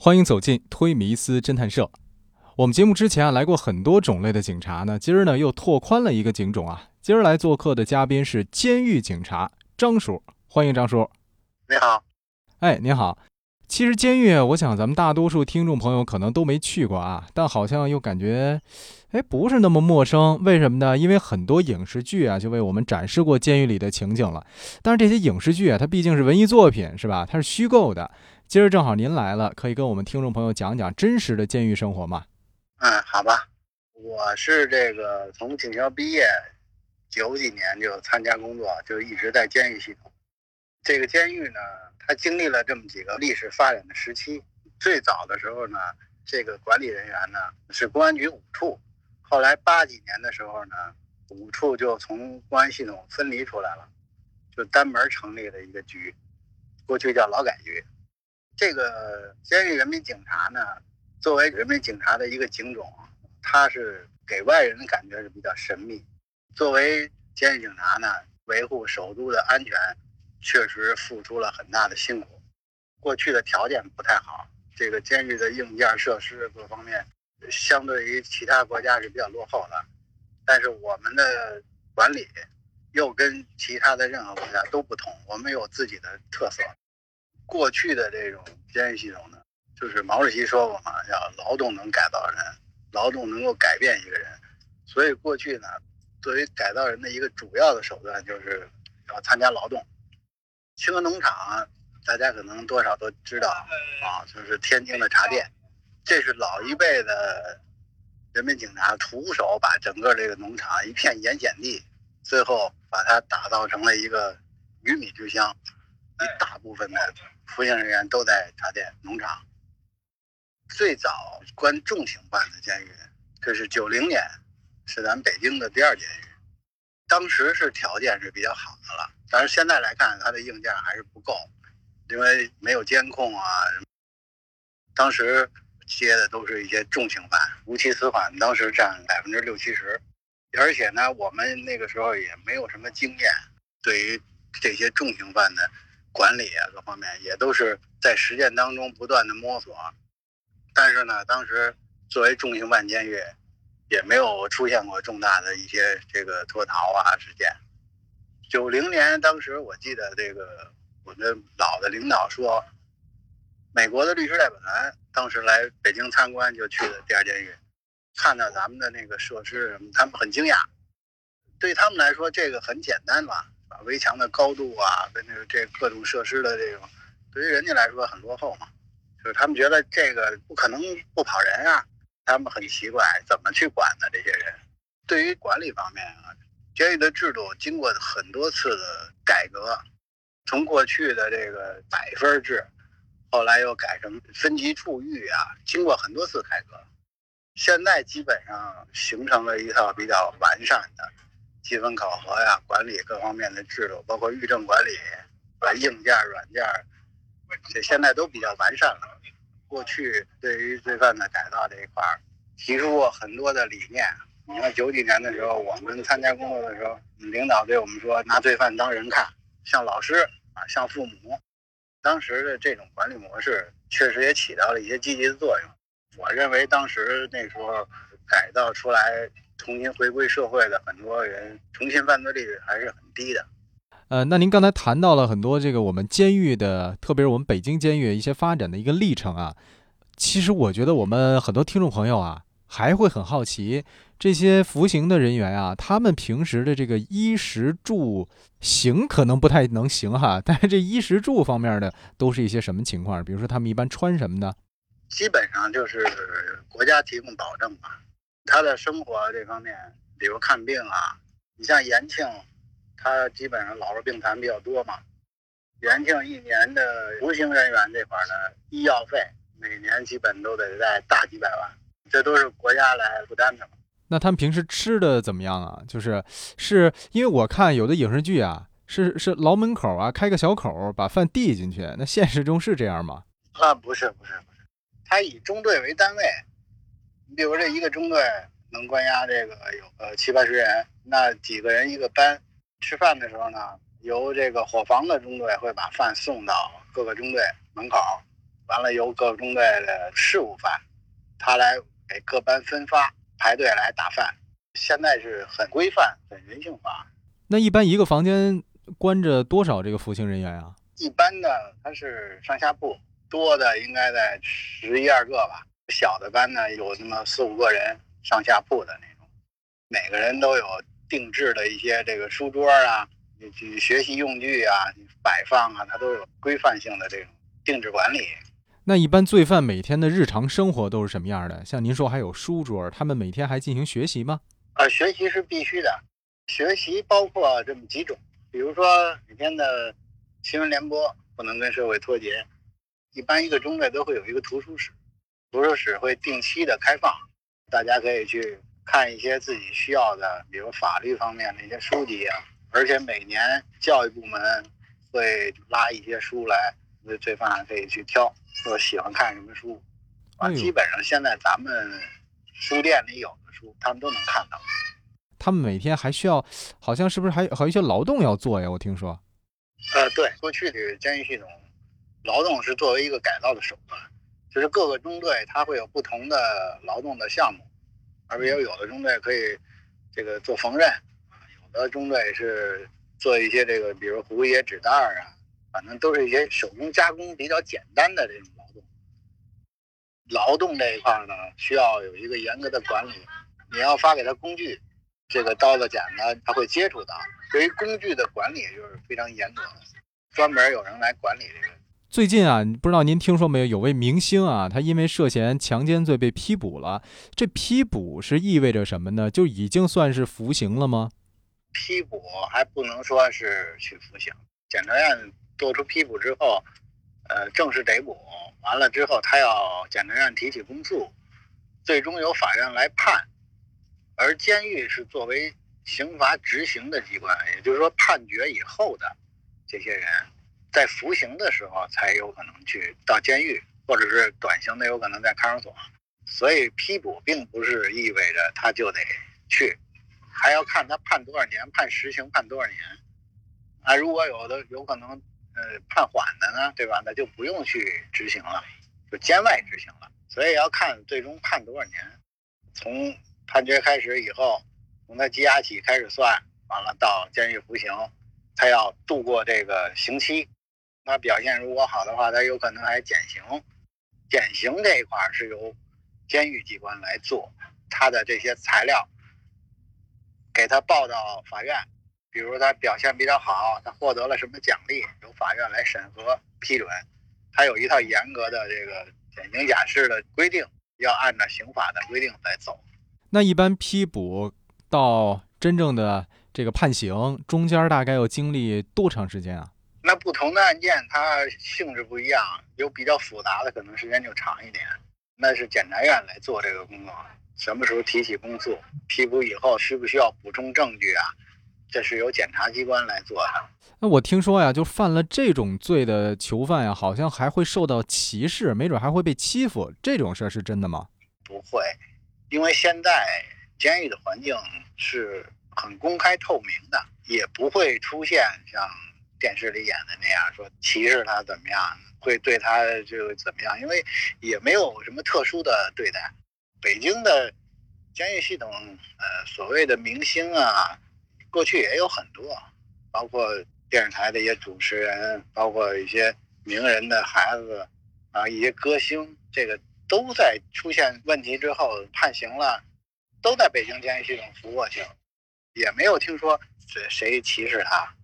欢迎走进推迷思侦探社。我们节目之前啊来过很多种类的警察呢，今儿呢又拓宽了一个警种啊。今儿来做客的嘉宾是监狱警察张叔，欢迎张叔。你好，哎，您好。其实监狱，我想咱们大多数听众朋友可能都没去过啊，但好像又感觉，哎，不是那么陌生。为什么呢？因为很多影视剧啊，就为我们展示过监狱里的情景了。但是这些影视剧啊，它毕竟是文艺作品，是吧？它是虚构的。今儿正好您来了，可以跟我们听众朋友讲讲真实的监狱生活吗？嗯，好吧。我是这个从警校毕业，九几年就参加工作，就一直在监狱系统。这个监狱呢？它经历了这么几个历史发展的时期，最早的时候呢，这个管理人员呢是公安局五处，后来八几年的时候呢，五处就从公安系统分离出来了，就单门成立了一个局，过去叫劳改局。这个监狱人民警察呢，作为人民警察的一个警种，他是给外人的感觉是比较神秘。作为监狱警察呢，维护首都的安全。确实付出了很大的辛苦，过去的条件不太好，这个监狱的硬件设施各方面，相对于其他国家是比较落后的。但是我们的管理又跟其他的任何国家都不同，我们有自己的特色。过去的这种监狱系统呢，就是毛主席说过嘛，叫劳动能改造人，劳动能够改变一个人。所以过去呢，作为改造人的一个主要的手段，就是要参加劳动。清河农场，大家可能多少都知道啊，就是天津的茶店。这是老一辈的人民警察徒手把整个这个农场一片盐碱地，最后把它打造成了一个鱼米之乡。一大部分的服刑人员都在茶店农场。最早关重刑犯的监狱，这是九零年，是咱北京的第二监狱。当时是条件是比较好的了。但是现在来看，它的硬件还是不够，因为没有监控啊。当时接的都是一些重刑犯，无期死缓，当时占百分之六七十。而且呢，我们那个时候也没有什么经验，对于这些重刑犯的管理啊，各方面也都是在实践当中不断的摸索。但是呢，当时作为重刑犯监狱，也没有出现过重大的一些这个脱逃啊事件。九零年，当时我记得这个我的老的领导说，美国的律师代表团当时来北京参观，就去了第二监狱，看到咱们的那个设施什么，他们很惊讶。对他们来说，这个很简单吧把，围墙的高度啊，跟这个这各种设施的这种，对于人家来说很落后嘛，就是他们觉得这个不可能不跑人啊，他们很奇怪怎么去管呢？这些人对于管理方面啊。监狱的制度经过很多次的改革，从过去的这个百分制，后来又改成分级处遇啊，经过很多次改革，现在基本上形成了一套比较完善的积分考核呀、管理各方面的制度，包括狱政管理、啊硬件、软件，这现在都比较完善了。过去对于罪犯的改造这一块儿，提出过很多的理念。你看九几年的时候，我们参加工作的时候，领导对我们说，拿罪犯当人看，像老师啊，像父母。当时的这种管理模式，确实也起到了一些积极的作用。我认为当时那时候改造出来、重新回归社会的很多人，重新犯罪率还是很低的。呃，那您刚才谈到了很多这个我们监狱的，特别是我们北京监狱一些发展的一个历程啊。其实我觉得我们很多听众朋友啊，还会很好奇。这些服刑的人员啊，他们平时的这个衣食住行可能不太能行哈，但是这衣食住方面的都是一些什么情况？比如说他们一般穿什么呢？基本上就是国家提供保证吧。他的生活这方面，比如看病啊，你像延庆，他基本上老弱病残比较多嘛。延庆一年的服刑人员这块的医药费，每年基本都得在大几百万，这都是国家来负担的嘛。那他们平时吃的怎么样啊？就是，是因为我看有的影视剧啊，是是牢门口啊开个小口把饭递进去。那现实中是这样吗？啊，不是不是不是，他以中队为单位，你比如这一个中队能关押这个有呃七八十人，那几个人一个班，吃饭的时候呢，由这个伙房的中队会把饭送到各个中队门口，完了由各个中队的事务饭，他来给各班分发，排队来打饭。现在是很规范、很人性化。那一般一个房间关着多少这个服刑人员啊？一般的他是上下铺，多的应该在十一二个吧。小的班呢有那么四五个人上下铺的那种，每个人都有定制的一些这个书桌啊、学习用具啊摆放啊，它都有规范性的这种定制管理。那一般罪犯每天的日常生活都是什么样的？像您说还有书桌，他们每天还进行学习吗？啊，学习是必须的，学习包括这么几种，比如说每天的新闻联播不能跟社会脱节，一般一个中队都会有一个图书室。图书室会定期的开放，大家可以去看一些自己需要的，比如法律方面的一些书籍啊。而且每年教育部门会拉一些书来，罪犯可以去挑，说喜欢看什么书。啊，基本上现在咱们书店里有的书，他们都能看到。他们每天还需要，好像是不是还还有一些劳动要做呀？我听说。呃，对，过去的监狱系统，劳动是作为一个改造的手段。就是各个中队，它会有不同的劳动的项目，而且有的中队可以这个做缝纫，有的中队是做一些这个，比如糊一些纸袋儿啊，反正都是一些手工加工比较简单的这种劳动。劳动这一块呢，需要有一个严格的管理，你要发给他工具，这个刀子剪子他会接触到，对于工具的管理就是非常严格的，专门有人来管理这个。最近啊，不知道您听说没有？有位明星啊，他因为涉嫌强奸罪被批捕了。这批捕是意味着什么呢？就已经算是服刑了吗？批捕还不能说是去服刑。检察院做出批捕之后，呃，正式逮捕完了之后，他要检察院提起公诉，最终由法院来判。而监狱是作为刑罚执行的机关，也就是说，判决以后的这些人。在服刑的时候才有可能去到监狱，或者是短刑的有可能在看守所，所以批捕并不是意味着他就得去，还要看他判多少年，判实刑判多少年。啊，如果有的有可能，呃，判缓的呢，对吧？那就不用去执行了，就监外执行了。所以要看最终判多少年，从判决开始以后，从他羁押起开始算，完了到监狱服刑，他要度过这个刑期。他表现如果好的话，他有可能还减刑。减刑这一块是由监狱机关来做，他的这些材料给他报到法院。比如他表现比较好，他获得了什么奖励，由法院来审核批准。他有一套严格的这个减刑假释的规定，要按照刑法的规定来走。那一般批捕到真正的这个判刑，中间大概要经历多长时间啊？那不同的案件，它性质不一样，有比较复杂的，可能时间就长一点。那是检察院来做这个工作，什么时候提起公诉，批捕以后需不需要补充证据啊？这是由检察机关来做的。那我听说呀，就犯了这种罪的囚犯呀，好像还会受到歧视，没准还会被欺负。这种事儿是真的吗？不会，因为现在监狱的环境是很公开透明的，也不会出现像。电视里演的那样说歧视他怎么样，会对他就怎么样？因为也没有什么特殊的对待。北京的监狱系统，呃，所谓的明星啊，过去也有很多，包括电视台的一些主持人，包括一些名人的孩子啊，一些歌星，这个都在出现问题之后判刑了，都在北京监狱系统服过去了，也没有听说谁谁歧视他。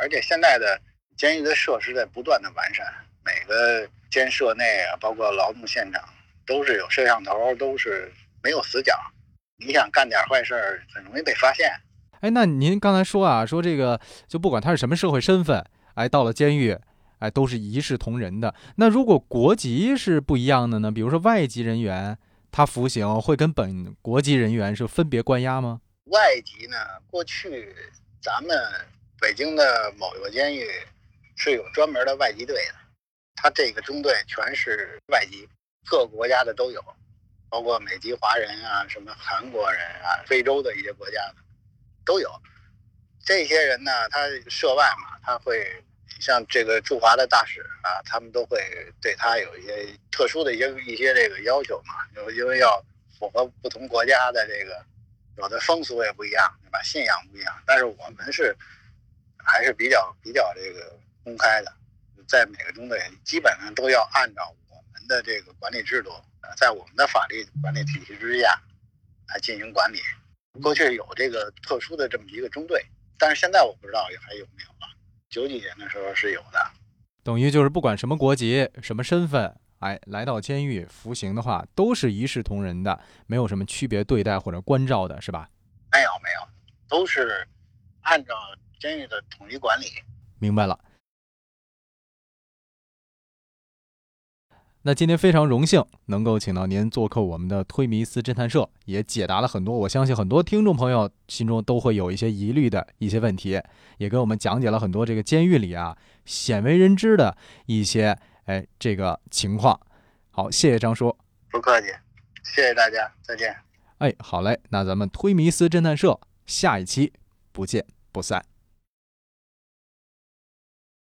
而且现在的监狱的设施在不断的完善，每个监舍内啊，包括劳动现场，都是有摄像头，都是没有死角。你想干点坏事儿，很容易被发现。哎，那您刚才说啊，说这个就不管他是什么社会身份，哎，到了监狱，哎，都是一视同仁的。那如果国籍是不一样的呢？比如说外籍人员，他服刑会跟本国籍人员是分别关押吗？外籍呢，过去咱们。北京的某一个监狱是有专门的外籍队的，他这个中队全是外籍，各国家的都有，包括美籍华人啊，什么韩国人啊，非洲的一些国家的都有。这些人呢，他涉外嘛，他会像这个驻华的大使啊，他们都会对他有一些特殊的一些一些这个要求嘛，就因为要符合不同国家的这个有的风俗也不一样，对吧？信仰不一样，但是我们是还是比较比较这个公开的，在每个中队基本上都要按照我们的这个管理制度，在我们的法律管理体系之下来进行管理。过去有这个特殊的这么一个中队，但是现在我不知道还有没有了。九几年的时候是有的，等于就是不管什么国籍、什么身份，哎，来到监狱服刑的话，都是一视同仁的，没有什么区别对待或者关照的，是吧？没有没有，都是按照监狱的统一管理。明白了。那今天非常荣幸能够请到您做客我们的推迷思侦探社，也解答了很多我相信很多听众朋友心中都会有一些疑虑的一些问题，也给我们讲解了很多这个监狱里啊鲜为人知的一些哎这个情况。好，谢谢张叔，不客气，谢谢大家，再见。哎，好嘞，那咱们推迷思侦探社下一期不见不散。